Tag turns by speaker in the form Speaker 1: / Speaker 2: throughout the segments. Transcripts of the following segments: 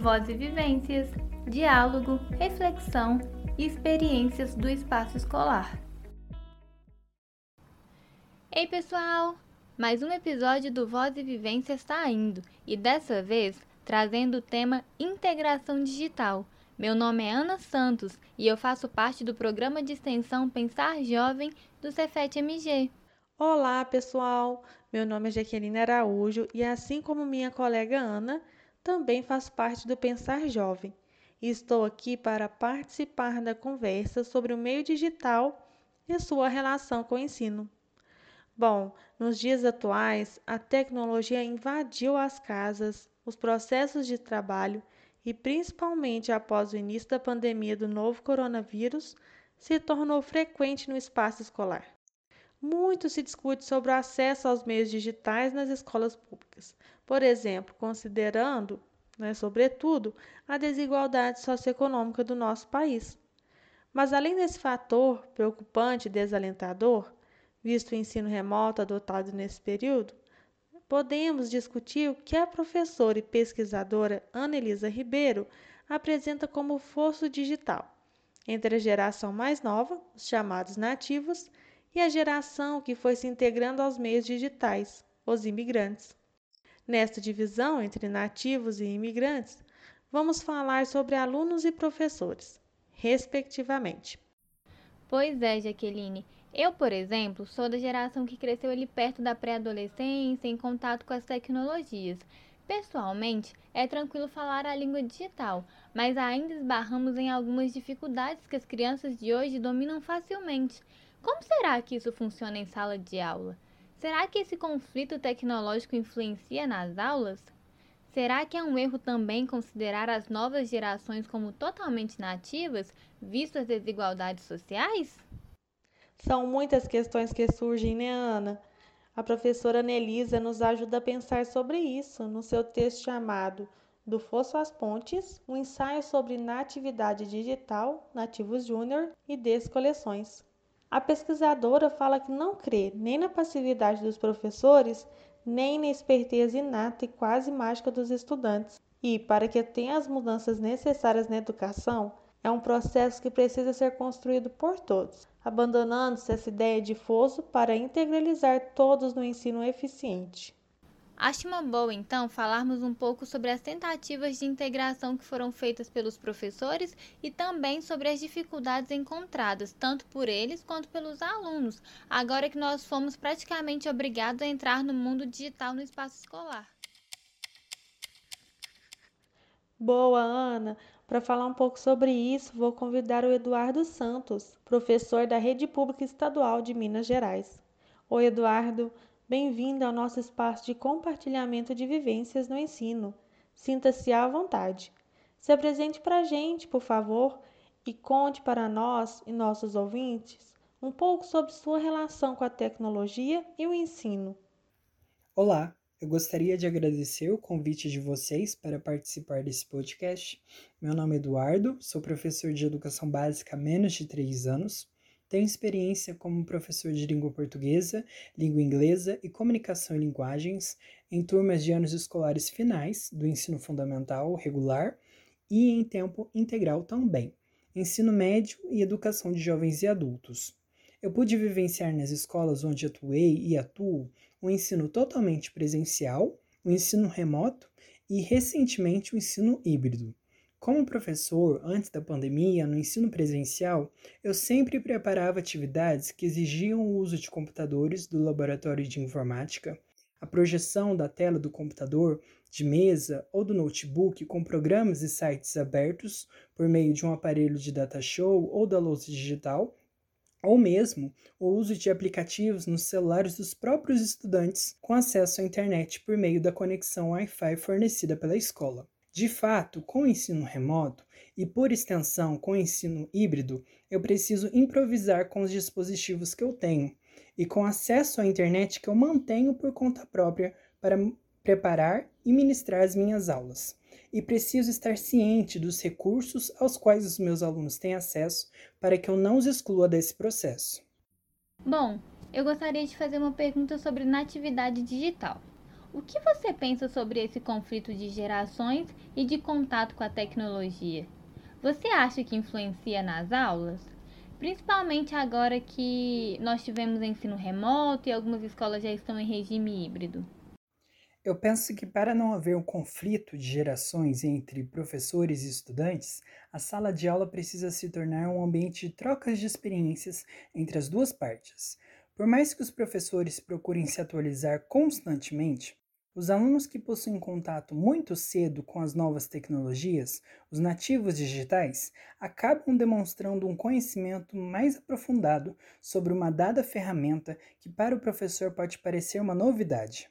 Speaker 1: Voz e vivências, diálogo, reflexão e experiências do espaço escolar. Ei, pessoal! Mais um episódio do Voz e Vivências está indo e dessa vez trazendo o tema Integração Digital. Meu nome é Ana Santos e eu faço parte do programa de extensão Pensar Jovem do Cefet MG.
Speaker 2: Olá, pessoal! Meu nome é Jaqueline Araújo e, assim como minha colega Ana, também faço parte do Pensar Jovem e estou aqui para participar da conversa sobre o meio digital e sua relação com o ensino. Bom, nos dias atuais, a tecnologia invadiu as casas, os processos de trabalho e, principalmente após o início da pandemia do novo coronavírus, se tornou frequente no espaço escolar. Muito se discute sobre o acesso aos meios digitais nas escolas públicas, por exemplo, considerando, né, sobretudo, a desigualdade socioeconômica do nosso país. Mas além desse fator preocupante e desalentador, visto o ensino remoto adotado nesse período, podemos discutir o que a professora e pesquisadora Ana Elisa Ribeiro apresenta como fosso digital entre a geração mais nova, os chamados nativos, e a geração que foi se integrando aos meios digitais, os imigrantes. Nesta divisão entre nativos e imigrantes, vamos falar sobre alunos e professores, respectivamente.
Speaker 1: Pois é, Jaqueline. Eu, por exemplo, sou da geração que cresceu ali perto da pré-adolescência, em contato com as tecnologias. Pessoalmente, é tranquilo falar a língua digital, mas ainda esbarramos em algumas dificuldades que as crianças de hoje dominam facilmente. Como será que isso funciona em sala de aula? Será que esse conflito tecnológico influencia nas aulas? Será que é um erro também considerar as novas gerações como totalmente nativas, visto as desigualdades sociais?
Speaker 2: São muitas questões que surgem, né, Ana? A professora Nelisa nos ajuda a pensar sobre isso no seu texto chamado Do Fosso às Pontes, um ensaio sobre natividade digital, nativos júnior e descoleções. A pesquisadora fala que não crê nem na passividade dos professores, nem na esperteza inata e quase mágica dos estudantes. E, para que tenha as mudanças necessárias na educação, é um processo que precisa ser construído por todos, abandonando-se essa ideia de fosso para integralizar todos no ensino eficiente.
Speaker 1: Acho uma boa, então, falarmos um pouco sobre as tentativas de integração que foram feitas pelos professores e também sobre as dificuldades encontradas, tanto por eles quanto pelos alunos, agora que nós fomos praticamente obrigados a entrar no mundo digital no espaço escolar.
Speaker 2: Boa, Ana! Para falar um pouco sobre isso, vou convidar o Eduardo Santos, professor da Rede Pública Estadual de Minas Gerais. Oi, Eduardo! Bem-vindo ao nosso espaço de compartilhamento de vivências no ensino. Sinta-se à vontade. Se apresente para a gente, por favor, e conte para nós e nossos ouvintes um pouco sobre sua relação com a tecnologia e o ensino.
Speaker 3: Olá, eu gostaria de agradecer o convite de vocês para participar desse podcast. Meu nome é Eduardo, sou professor de educação básica há menos de três anos tenho experiência como professor de língua portuguesa, língua inglesa e comunicação e linguagens em turmas de anos escolares finais do ensino fundamental regular e em tempo integral também, ensino médio e educação de jovens e adultos. Eu pude vivenciar nas escolas onde atuei e atuo o um ensino totalmente presencial, o um ensino remoto e recentemente o um ensino híbrido. Como professor, antes da pandemia, no ensino presencial, eu sempre preparava atividades que exigiam o uso de computadores do laboratório de informática, a projeção da tela do computador, de mesa ou do notebook com programas e sites abertos por meio de um aparelho de data show ou da lousa digital, ou mesmo o uso de aplicativos nos celulares dos próprios estudantes com acesso à internet por meio da conexão Wi-Fi fornecida pela escola. De fato, com o ensino remoto e, por extensão, com o ensino híbrido, eu preciso improvisar com os dispositivos que eu tenho e com acesso à internet que eu mantenho por conta própria para preparar e ministrar as minhas aulas. E preciso estar ciente dos recursos aos quais os meus alunos têm acesso para que eu não os exclua desse processo.
Speaker 1: Bom, eu gostaria de fazer uma pergunta sobre natividade digital. O que você pensa sobre esse conflito de gerações e de contato com a tecnologia? Você acha que influencia nas aulas? Principalmente agora que nós tivemos ensino remoto e algumas escolas já estão em regime híbrido.
Speaker 3: Eu penso que para não haver um conflito de gerações entre professores e estudantes, a sala de aula precisa se tornar um ambiente de trocas de experiências entre as duas partes. Por mais que os professores procurem se atualizar constantemente, os alunos que possuem contato muito cedo com as novas tecnologias, os nativos digitais, acabam demonstrando um conhecimento mais aprofundado sobre uma dada ferramenta que para o professor pode parecer uma novidade.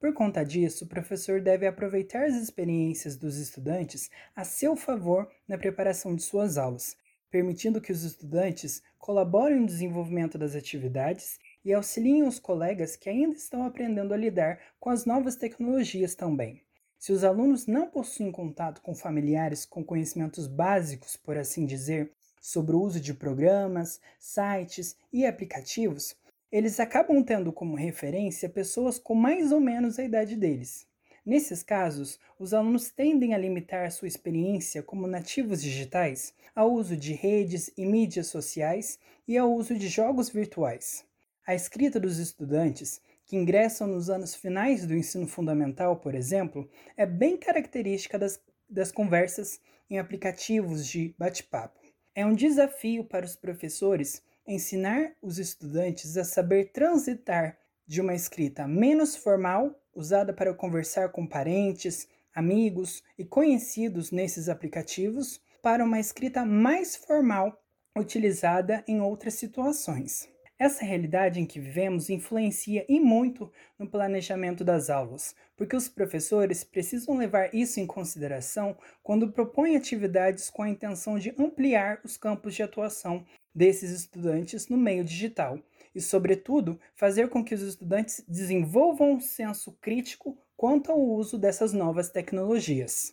Speaker 3: Por conta disso, o professor deve aproveitar as experiências dos estudantes a seu favor na preparação de suas aulas, permitindo que os estudantes colaborem no desenvolvimento das atividades e auxiliem os colegas que ainda estão aprendendo a lidar com as novas tecnologias também. Se os alunos não possuem contato com familiares com conhecimentos básicos, por assim dizer, sobre o uso de programas, sites e aplicativos, eles acabam tendo como referência pessoas com mais ou menos a idade deles. Nesses casos, os alunos tendem a limitar sua experiência como nativos digitais ao uso de redes e mídias sociais e ao uso de jogos virtuais. A escrita dos estudantes, que ingressam nos anos finais do ensino fundamental, por exemplo, é bem característica das, das conversas em aplicativos de bate-papo. É um desafio para os professores ensinar os estudantes a saber transitar de uma escrita menos formal, usada para conversar com parentes, amigos e conhecidos nesses aplicativos, para uma escrita mais formal, utilizada em outras situações. Essa realidade em que vivemos influencia e muito no planejamento das aulas, porque os professores precisam levar isso em consideração quando propõem atividades com a intenção de ampliar os campos de atuação desses estudantes no meio digital e, sobretudo, fazer com que os estudantes desenvolvam um senso crítico quanto ao uso dessas novas tecnologias.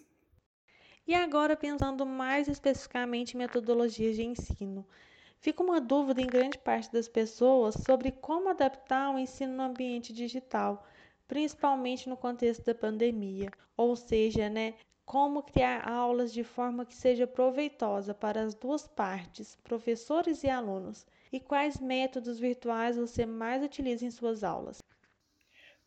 Speaker 2: E agora, pensando mais especificamente em metodologias de ensino. Fica uma dúvida em grande parte das pessoas sobre como adaptar o ensino no ambiente digital, principalmente no contexto da pandemia, ou seja, né, como criar aulas de forma que seja proveitosa para as duas partes, professores e alunos, e quais métodos virtuais você mais utiliza em suas aulas.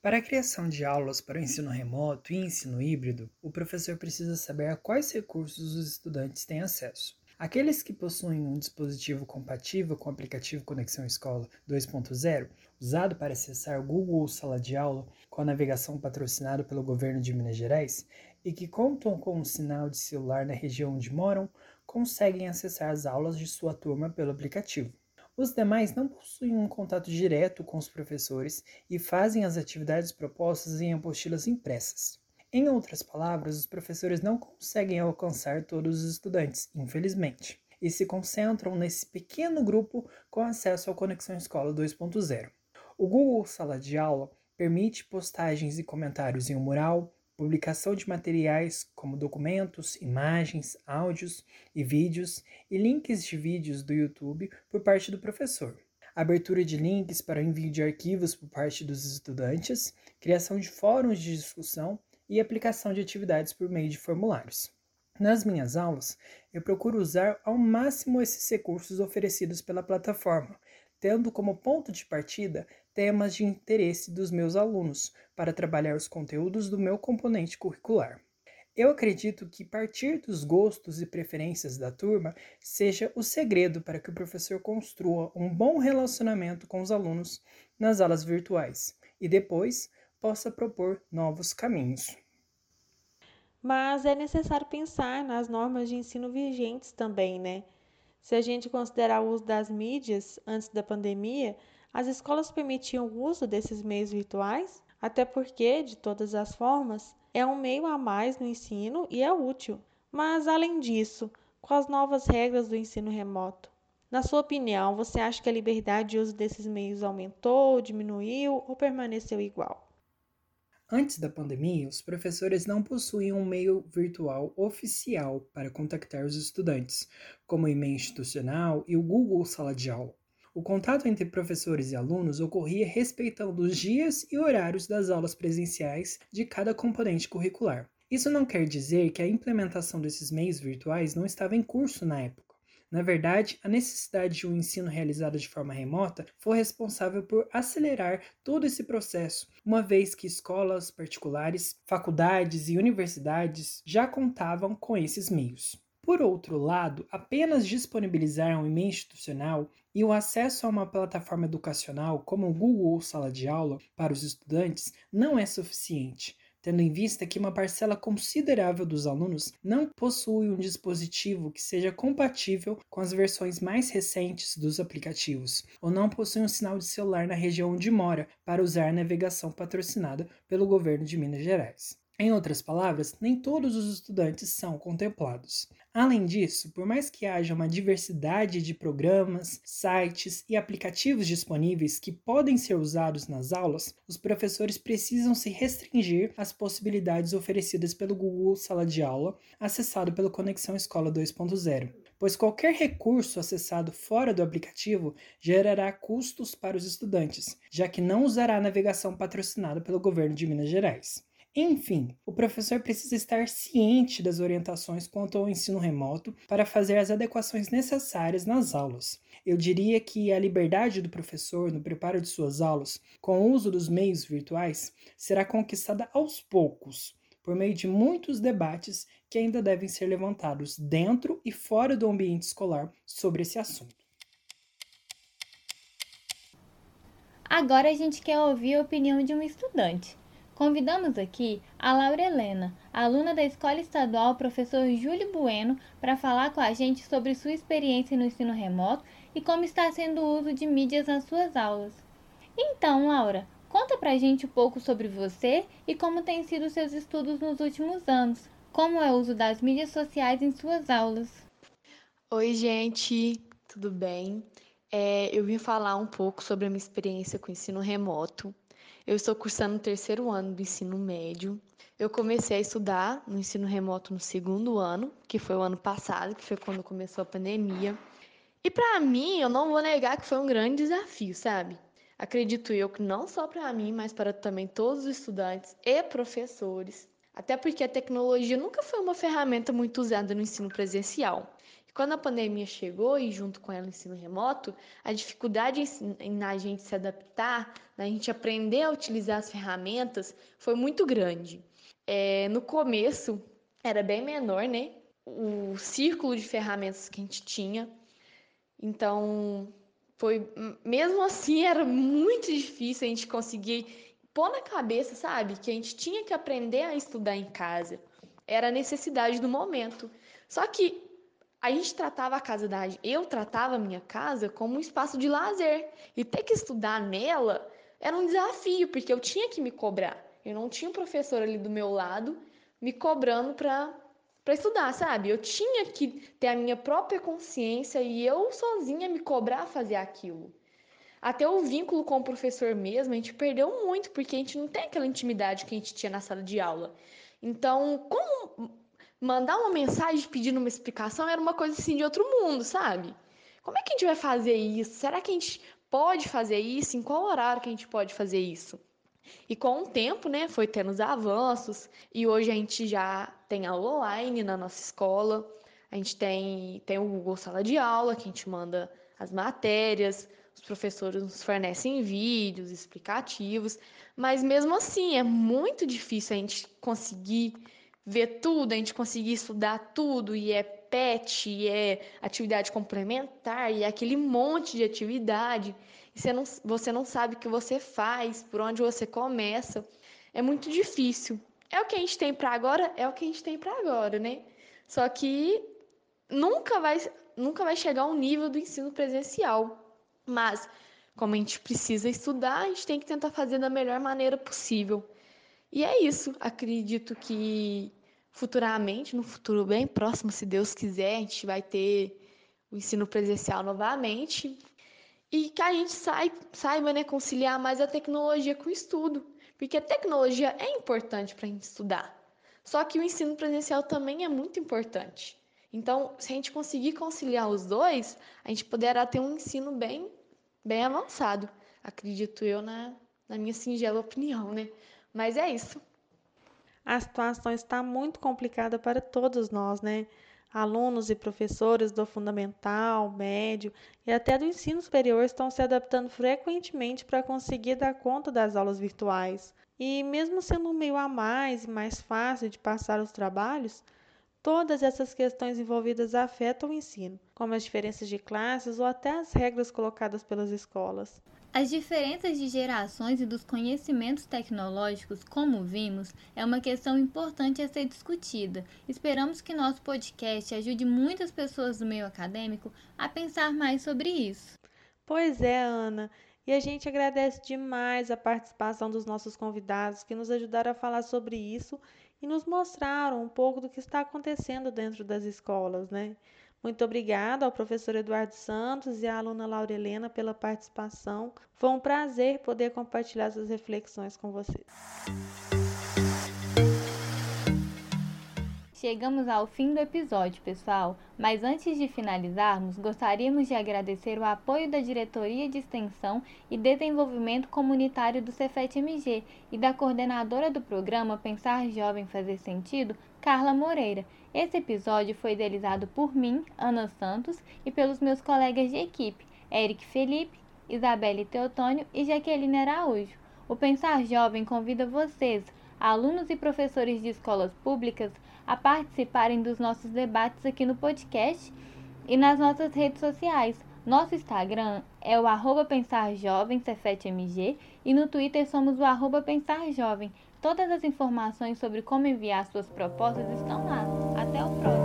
Speaker 3: Para a criação de aulas para o ensino remoto e ensino híbrido, o professor precisa saber a quais recursos os estudantes têm acesso. Aqueles que possuem um dispositivo compatível com o aplicativo Conexão Escola 2.0, usado para acessar o Google Sala de Aula com a navegação patrocinada pelo governo de Minas Gerais, e que contam com um sinal de celular na região onde moram, conseguem acessar as aulas de sua turma pelo aplicativo. Os demais não possuem um contato direto com os professores e fazem as atividades propostas em apostilas impressas. Em outras palavras, os professores não conseguem alcançar todos os estudantes, infelizmente, e se concentram nesse pequeno grupo com acesso ao Conexão Escola 2.0. O Google Sala de Aula permite postagens e comentários em um mural, publicação de materiais como documentos, imagens, áudios e vídeos e links de vídeos do YouTube por parte do professor. Abertura de links para envio de arquivos por parte dos estudantes, criação de fóruns de discussão e aplicação de atividades por meio de formulários. Nas minhas aulas, eu procuro usar ao máximo esses recursos oferecidos pela plataforma, tendo como ponto de partida temas de interesse dos meus alunos para trabalhar os conteúdos do meu componente curricular. Eu acredito que partir dos gostos e preferências da turma seja o segredo para que o professor construa um bom relacionamento com os alunos nas aulas virtuais e depois possa propor novos caminhos
Speaker 2: mas é necessário pensar nas normas de ensino vigentes também, né? Se a gente considerar o uso das mídias antes da pandemia, as escolas permitiam o uso desses meios virtuais, até porque, de todas as formas, é um meio a mais no ensino e é útil. Mas, além disso, com as novas regras do ensino remoto, na sua opinião, você acha que a liberdade de uso desses meios aumentou, diminuiu ou permaneceu igual?
Speaker 3: Antes da pandemia, os professores não possuíam um meio virtual oficial para contactar os estudantes, como o e-mail institucional e o Google Sala de Aula. O contato entre professores e alunos ocorria respeitando os dias e horários das aulas presenciais de cada componente curricular. Isso não quer dizer que a implementação desses meios virtuais não estava em curso na época. Na verdade, a necessidade de um ensino realizado de forma remota foi responsável por acelerar todo esse processo, uma vez que escolas particulares, faculdades e universidades já contavam com esses meios. Por outro lado, apenas disponibilizar um e-mail institucional e o acesso a uma plataforma educacional como o Google Sala de Aula para os estudantes não é suficiente tendo em vista que uma parcela considerável dos alunos não possui um dispositivo que seja compatível com as versões mais recentes dos aplicativos, ou não possui um sinal de celular na região onde mora para usar navegação patrocinada pelo governo de Minas Gerais. Em outras palavras, nem todos os estudantes são contemplados. Além disso, por mais que haja uma diversidade de programas, sites e aplicativos disponíveis que podem ser usados nas aulas, os professores precisam se restringir às possibilidades oferecidas pelo Google Sala de Aula, acessado pelo Conexão Escola 2.0 pois qualquer recurso acessado fora do aplicativo gerará custos para os estudantes, já que não usará a navegação patrocinada pelo governo de Minas Gerais. Enfim, o professor precisa estar ciente das orientações quanto ao ensino remoto para fazer as adequações necessárias nas aulas. Eu diria que a liberdade do professor no preparo de suas aulas, com o uso dos meios virtuais, será conquistada aos poucos, por meio de muitos debates que ainda devem ser levantados dentro e fora do ambiente escolar sobre esse assunto.
Speaker 1: Agora a gente quer ouvir a opinião de um estudante. Convidamos aqui a Laura Helena, aluna da Escola Estadual Professor Júlio Bueno, para falar com a gente sobre sua experiência no ensino remoto e como está sendo o uso de mídias nas suas aulas. Então, Laura, conta pra gente um pouco sobre você e como têm sido seus estudos nos últimos anos. Como é o uso das mídias sociais em suas aulas?
Speaker 4: Oi, gente, tudo bem? É, eu vim falar um pouco sobre a minha experiência com ensino remoto. Eu estou cursando o terceiro ano do ensino médio. Eu comecei a estudar no ensino remoto no segundo ano, que foi o ano passado, que foi quando começou a pandemia. E para mim, eu não vou negar que foi um grande desafio, sabe? Acredito eu que não só para mim, mas para também todos os estudantes e professores. Até porque a tecnologia nunca foi uma ferramenta muito usada no ensino presencial. Quando a pandemia chegou e junto com ela o ensino remoto, a dificuldade em a gente se adaptar, na gente aprender a utilizar as ferramentas, foi muito grande. É, no começo era bem menor, né? O círculo de ferramentas que a gente tinha. Então, foi mesmo assim era muito difícil a gente conseguir pôr na cabeça, sabe, que a gente tinha que aprender a estudar em casa. Era a necessidade do momento. Só que a gente tratava a casa da eu tratava a minha casa como um espaço de lazer. E ter que estudar nela era um desafio porque eu tinha que me cobrar. Eu não tinha um professor ali do meu lado me cobrando para para estudar sabe? Eu tinha que ter a minha própria consciência e eu sozinha me cobrar fazer aquilo. Até o vínculo com o professor mesmo a gente perdeu muito porque a gente não tem aquela intimidade que a gente tinha na sala de aula. Então como mandar uma mensagem pedindo uma explicação era uma coisa assim de outro mundo, sabe? Como é que a gente vai fazer isso? Será que a gente pode fazer isso? Em qual horário que a gente pode fazer isso? E com o tempo, né, foi tendo os avanços e hoje a gente já tem aula online na nossa escola. A gente tem, tem o Google Sala de Aula, que a gente manda as matérias, os professores nos fornecem vídeos explicativos, mas mesmo assim é muito difícil a gente conseguir ver tudo, a gente conseguir estudar tudo, e é PET, e é atividade complementar, e é aquele monte de atividade, e você não, você não sabe o que você faz, por onde você começa. É muito difícil. É o que a gente tem para agora, é o que a gente tem para agora, né? Só que nunca vai, nunca vai chegar ao nível do ensino presencial. Mas, como a gente precisa estudar, a gente tem que tentar fazer da melhor maneira possível. E é isso. Acredito que futuramente, no futuro bem próximo, se Deus quiser, a gente vai ter o ensino presencial novamente e que a gente saiba né, conciliar mais a tecnologia com o estudo, porque a tecnologia é importante para a gente estudar. Só que o ensino presencial também é muito importante. Então, se a gente conseguir conciliar os dois, a gente poderá ter um ensino bem bem avançado, acredito eu, na, na minha singela opinião, né? Mas é isso.
Speaker 2: A situação está muito complicada para todos nós, né? Alunos e professores do fundamental, médio e até do ensino superior estão se adaptando frequentemente para conseguir dar conta das aulas virtuais. E mesmo sendo um meio a mais e mais fácil de passar os trabalhos, todas essas questões envolvidas afetam o ensino, como as diferenças de classes ou até as regras colocadas pelas escolas.
Speaker 1: As diferenças de gerações e dos conhecimentos tecnológicos, como vimos, é uma questão importante a ser discutida. Esperamos que nosso podcast ajude muitas pessoas do meio acadêmico a pensar mais sobre isso.
Speaker 2: Pois é, Ana. E a gente agradece demais a participação dos nossos convidados que nos ajudaram a falar sobre isso e nos mostraram um pouco do que está acontecendo dentro das escolas, né? Muito obrigada ao professor Eduardo Santos e à aluna Laura Helena pela participação. Foi um prazer poder compartilhar essas reflexões com vocês.
Speaker 1: Chegamos ao fim do episódio, pessoal, mas antes de finalizarmos, gostaríamos de agradecer o apoio da Diretoria de Extensão e Desenvolvimento Comunitário do Cefet-MG e da coordenadora do programa Pensar Jovem Fazer Sentido, Carla Moreira. Esse episódio foi idealizado por mim, Ana Santos, e pelos meus colegas de equipe, Eric Felipe, Isabelle Teotônio e Jaqueline Araújo. O Pensar Jovem convida vocês, alunos e professores de escolas públicas, a participarem dos nossos debates aqui no podcast e nas nossas redes sociais. Nosso Instagram é o arroba Pensar Jovem, Cefetmg, e no Twitter somos o arroba Pensar Jovem. Todas as informações sobre como enviar suas propostas estão lá. Até o próximo!